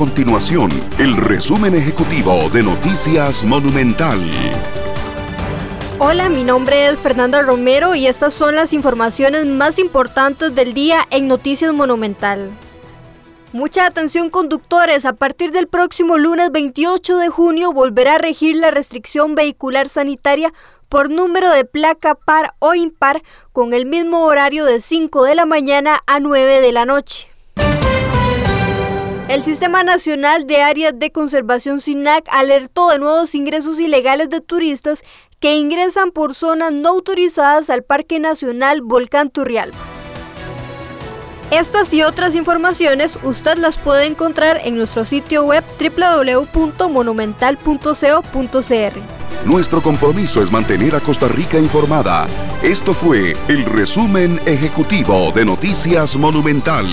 continuación el resumen ejecutivo de Noticias Monumental. Hola, mi nombre es Fernanda Romero y estas son las informaciones más importantes del día en Noticias Monumental. Mucha atención conductores, a partir del próximo lunes 28 de junio volverá a regir la restricción vehicular sanitaria por número de placa par o impar con el mismo horario de 5 de la mañana a 9 de la noche. El Sistema Nacional de Áreas de Conservación SINAC alertó de nuevos ingresos ilegales de turistas que ingresan por zonas no autorizadas al Parque Nacional Volcán Turrialba. Estas y otras informaciones usted las puede encontrar en nuestro sitio web www.monumental.co.cr. Nuestro compromiso es mantener a Costa Rica informada. Esto fue el resumen ejecutivo de Noticias Monumental.